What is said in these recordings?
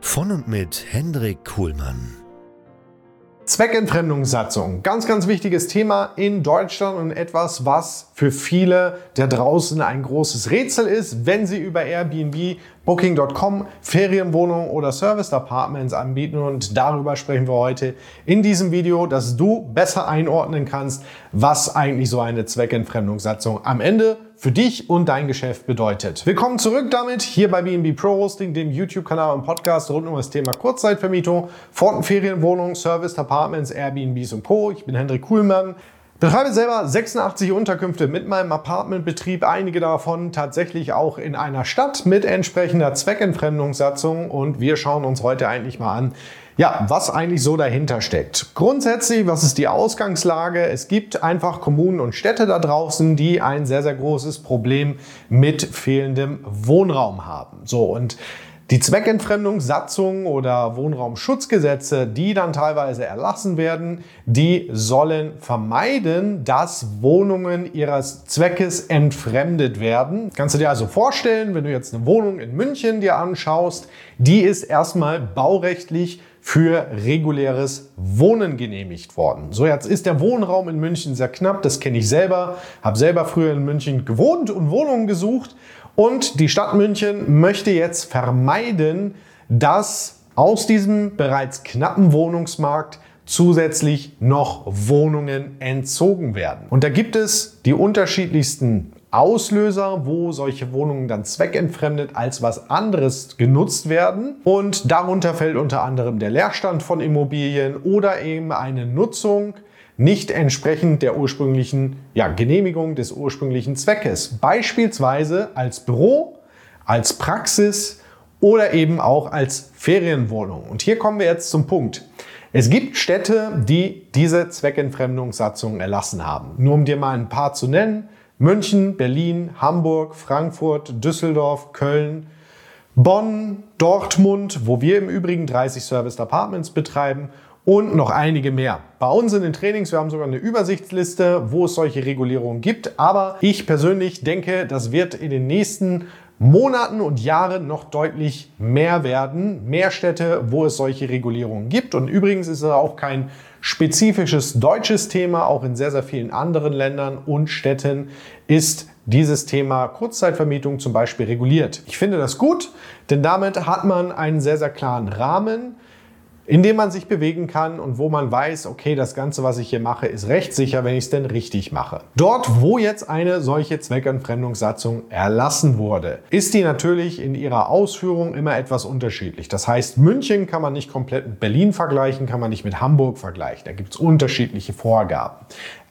Von und mit Hendrik Kuhlmann. Zweckentfremdungssatzung, ganz, ganz wichtiges Thema in Deutschland und etwas, was für viele da draußen ein großes Rätsel ist, wenn sie über Airbnb, Booking.com Ferienwohnungen oder Service Apartments anbieten. Und darüber sprechen wir heute in diesem Video, dass du besser einordnen kannst, was eigentlich so eine Zweckentfremdungssatzung am Ende für dich und dein Geschäft bedeutet. Willkommen zurück damit hier bei BNB Pro Hosting, dem YouTube-Kanal und Podcast rund um das Thema Kurzzeitvermietung, Forten Ferienwohnungen, Service, Apartments, Airbnbs und Co. Ich bin Hendrik Kuhlmann. Betreibe selber 86 Unterkünfte mit meinem Apartmentbetrieb, einige davon tatsächlich auch in einer Stadt mit entsprechender Zweckentfremdungssatzung und wir schauen uns heute eigentlich mal an, ja, was eigentlich so dahinter steckt. Grundsätzlich, was ist die Ausgangslage? Es gibt einfach Kommunen und Städte da draußen, die ein sehr, sehr großes Problem mit fehlendem Wohnraum haben. So, und die Zweckentfremdungssatzung oder Wohnraumschutzgesetze, die dann teilweise erlassen werden, die sollen vermeiden, dass Wohnungen ihres Zweckes entfremdet werden. Kannst du dir also vorstellen, wenn du jetzt eine Wohnung in München dir anschaust, die ist erstmal baurechtlich für reguläres Wohnen genehmigt worden. So, jetzt ist der Wohnraum in München sehr knapp, das kenne ich selber, habe selber früher in München gewohnt und Wohnungen gesucht und die Stadt München möchte jetzt vermeiden, dass aus diesem bereits knappen Wohnungsmarkt zusätzlich noch Wohnungen entzogen werden. Und da gibt es die unterschiedlichsten Auslöser, wo solche Wohnungen dann zweckentfremdet als was anderes genutzt werden. Und darunter fällt unter anderem der Leerstand von Immobilien oder eben eine Nutzung nicht entsprechend der ursprünglichen ja, Genehmigung des ursprünglichen Zweckes. Beispielsweise als Büro, als Praxis oder eben auch als Ferienwohnung. Und hier kommen wir jetzt zum Punkt. Es gibt Städte, die diese Zweckentfremdungssatzung erlassen haben. Nur um dir mal ein paar zu nennen. München, Berlin, Hamburg, Frankfurt, Düsseldorf, Köln, Bonn, Dortmund, wo wir im Übrigen 30 Service Apartments betreiben und noch einige mehr. Bei uns in den Trainings, wir haben sogar eine Übersichtsliste, wo es solche Regulierungen gibt, aber ich persönlich denke, das wird in den nächsten Monaten und Jahren noch deutlich mehr werden. Mehr Städte, wo es solche Regulierungen gibt. Und übrigens ist es auch kein spezifisches deutsches Thema. Auch in sehr, sehr vielen anderen Ländern und Städten ist dieses Thema Kurzzeitvermietung zum Beispiel reguliert. Ich finde das gut, denn damit hat man einen sehr, sehr klaren Rahmen in dem man sich bewegen kann und wo man weiß, okay, das Ganze, was ich hier mache, ist rechtssicher, wenn ich es denn richtig mache. Dort, wo jetzt eine solche Zweckentfremdungssatzung erlassen wurde, ist die natürlich in ihrer Ausführung immer etwas unterschiedlich. Das heißt, München kann man nicht komplett mit Berlin vergleichen, kann man nicht mit Hamburg vergleichen. Da gibt es unterschiedliche Vorgaben.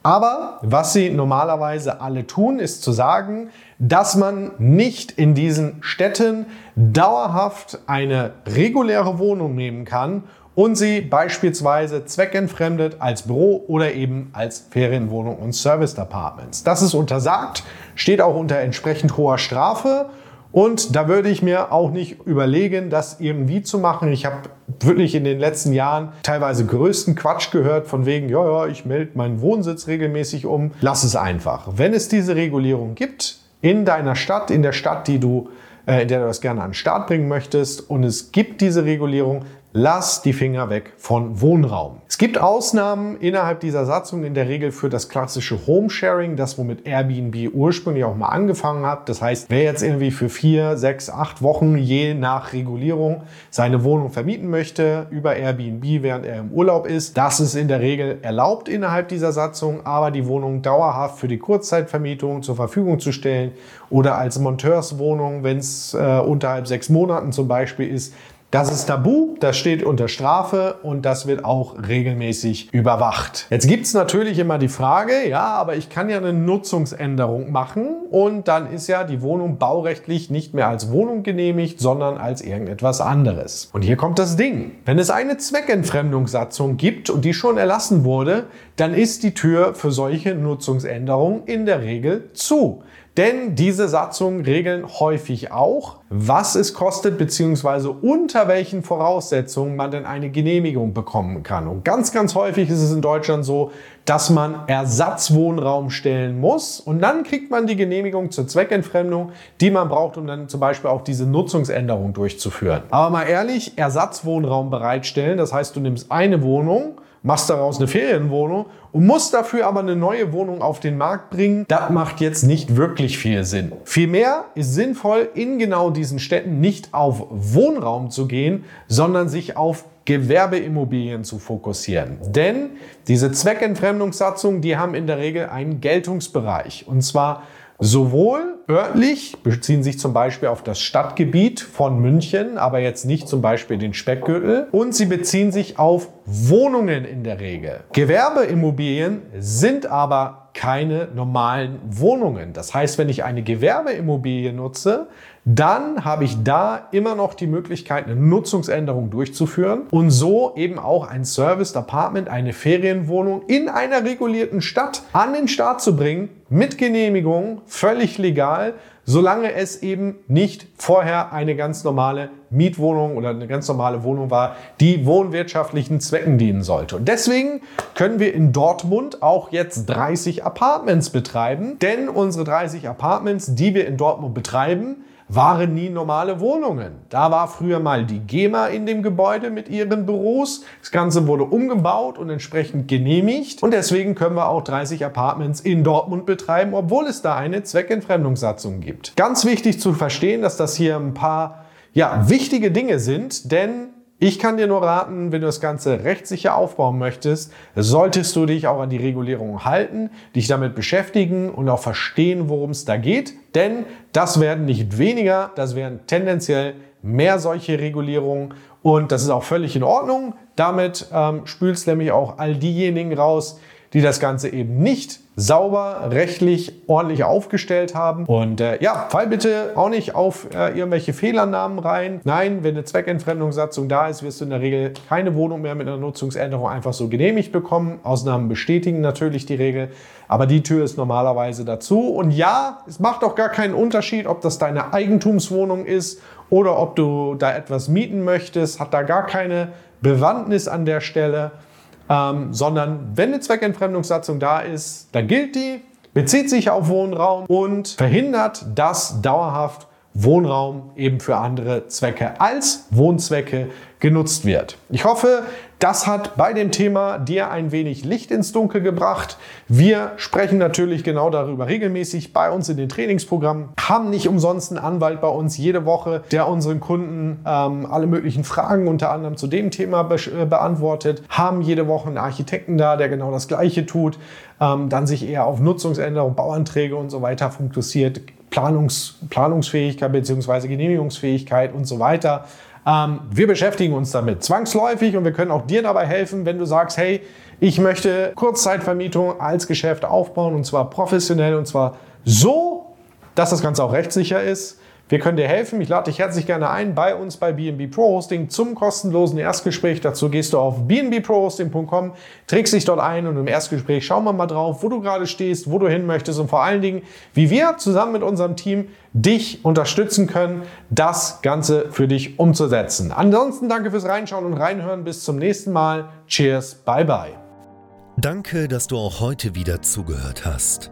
Aber was sie normalerweise alle tun, ist zu sagen, dass man nicht in diesen Städten dauerhaft eine reguläre Wohnung nehmen kann und sie beispielsweise zweckentfremdet als Büro oder eben als Ferienwohnung und Service Apartments. Das ist untersagt, steht auch unter entsprechend hoher Strafe. Und da würde ich mir auch nicht überlegen, das irgendwie zu machen. Ich habe wirklich in den letzten Jahren teilweise größten Quatsch gehört von wegen, ja, ja, ich melde meinen Wohnsitz regelmäßig um. Lass es einfach. Wenn es diese Regulierung gibt in deiner Stadt, in der Stadt, die du äh, in der du das gerne an den Start bringen möchtest und es gibt diese Regulierung, lass die Finger weg von Wohnraum. Es gibt Ausnahmen innerhalb dieser Satzung, in der Regel für das klassische Homesharing, das womit Airbnb ursprünglich auch mal angefangen hat. Das heißt, wer jetzt irgendwie für vier, sechs, acht Wochen je nach Regulierung seine Wohnung vermieten möchte über Airbnb, während er im Urlaub ist, das ist in der Regel erlaubt innerhalb dieser Satzung, aber die Wohnung dauerhaft für die Kurzzeitvermietung zur Verfügung zu stellen oder als Monteurswohnung, wenn es äh, unterhalb sechs Monaten zum Beispiel ist, das ist tabu, das steht unter Strafe und das wird auch regelmäßig überwacht. Jetzt gibt es natürlich immer die Frage, ja, aber ich kann ja eine Nutzungsänderung machen und dann ist ja die Wohnung baurechtlich nicht mehr als Wohnung genehmigt, sondern als irgendetwas anderes. Und hier kommt das Ding. Wenn es eine Zweckentfremdungssatzung gibt und die schon erlassen wurde, dann ist die Tür für solche Nutzungsänderungen in der Regel zu. Denn diese Satzungen regeln häufig auch, was es kostet bzw. unter welchen Voraussetzungen man denn eine Genehmigung bekommen kann. Und ganz, ganz häufig ist es in Deutschland so, dass man Ersatzwohnraum stellen muss und dann kriegt man die Genehmigung zur Zweckentfremdung, die man braucht, um dann zum Beispiel auch diese Nutzungsänderung durchzuführen. Aber mal ehrlich, Ersatzwohnraum bereitstellen, das heißt, du nimmst eine Wohnung, machst daraus eine Ferienwohnung und musst dafür aber eine neue Wohnung auf den Markt bringen, das macht jetzt nicht wirklich viel Sinn. Vielmehr ist sinnvoll, in genau diesen Städten nicht auf Wohnraum zu gehen, sondern sich auf Gewerbeimmobilien zu fokussieren. Denn diese Zweckentfremdungssatzungen, die haben in der Regel einen Geltungsbereich. Und zwar Sowohl örtlich beziehen sich zum Beispiel auf das Stadtgebiet von München, aber jetzt nicht zum Beispiel den Speckgürtel. Und sie beziehen sich auf Wohnungen in der Regel. Gewerbeimmobilien sind aber keine normalen Wohnungen. Das heißt, wenn ich eine Gewerbeimmobilie nutze, dann habe ich da immer noch die Möglichkeit, eine Nutzungsänderung durchzuführen und so eben auch ein Serviced Apartment, eine Ferienwohnung in einer regulierten Stadt an den Start zu bringen, mit Genehmigung, völlig legal, solange es eben nicht vorher eine ganz normale Mietwohnung oder eine ganz normale Wohnung war, die wohnwirtschaftlichen Zwecken dienen sollte. Und deswegen können wir in Dortmund auch jetzt 30 Apartments betreiben, denn unsere 30 Apartments, die wir in Dortmund betreiben, waren nie normale Wohnungen. Da war früher mal die GEMA in dem Gebäude mit ihren Büros. Das Ganze wurde umgebaut und entsprechend genehmigt. Und deswegen können wir auch 30 Apartments in Dortmund betreiben, obwohl es da eine Zweckentfremdungssatzung gibt. Ganz wichtig zu verstehen, dass das hier ein paar ja, wichtige Dinge sind, denn ich kann dir nur raten, wenn du das Ganze rechtssicher aufbauen möchtest, solltest du dich auch an die Regulierung halten, dich damit beschäftigen und auch verstehen, worum es da geht. Denn das werden nicht weniger, das werden tendenziell mehr solche Regulierungen und das ist auch völlig in Ordnung. Damit ähm, spülst nämlich auch all diejenigen raus, die das Ganze eben nicht sauber, rechtlich, ordentlich aufgestellt haben. Und äh, ja, fall bitte auch nicht auf äh, irgendwelche Fehlernamen rein. Nein, wenn eine Zweckentfremdungssatzung da ist, wirst du in der Regel keine Wohnung mehr mit einer Nutzungsänderung einfach so genehmigt bekommen. Ausnahmen bestätigen natürlich die Regel, aber die Tür ist normalerweise dazu. Und ja, es macht auch gar keinen Unterschied, ob das deine Eigentumswohnung ist oder ob du da etwas mieten möchtest, hat da gar keine Bewandtnis an der Stelle ähm, sondern wenn eine Zweckentfremdungssatzung da ist, dann gilt die, bezieht sich auf Wohnraum und verhindert, dass dauerhaft Wohnraum eben für andere Zwecke als Wohnzwecke genutzt wird. Ich hoffe, das hat bei dem Thema dir ein wenig Licht ins Dunkel gebracht. Wir sprechen natürlich genau darüber regelmäßig bei uns in den Trainingsprogrammen, haben nicht umsonst einen Anwalt bei uns jede Woche, der unseren Kunden ähm, alle möglichen Fragen unter anderem zu dem Thema be äh, beantwortet, haben jede Woche einen Architekten da, der genau das Gleiche tut, ähm, dann sich eher auf Nutzungsänderungen, Bauanträge und so weiter fokussiert, Planungs Planungsfähigkeit bzw. Genehmigungsfähigkeit und so weiter. Ähm, wir beschäftigen uns damit zwangsläufig und wir können auch dir dabei helfen, wenn du sagst, hey, ich möchte Kurzzeitvermietung als Geschäft aufbauen und zwar professionell und zwar so, dass das Ganze auch rechtssicher ist. Wir können dir helfen. Ich lade dich herzlich gerne ein bei uns bei BNB Pro Hosting zum kostenlosen Erstgespräch. Dazu gehst du auf bnbprohosting.com, trägst dich dort ein und im Erstgespräch schauen wir mal drauf, wo du gerade stehst, wo du hin möchtest und vor allen Dingen, wie wir zusammen mit unserem Team dich unterstützen können, das Ganze für dich umzusetzen. Ansonsten danke fürs Reinschauen und Reinhören. Bis zum nächsten Mal. Cheers. Bye bye. Danke, dass du auch heute wieder zugehört hast.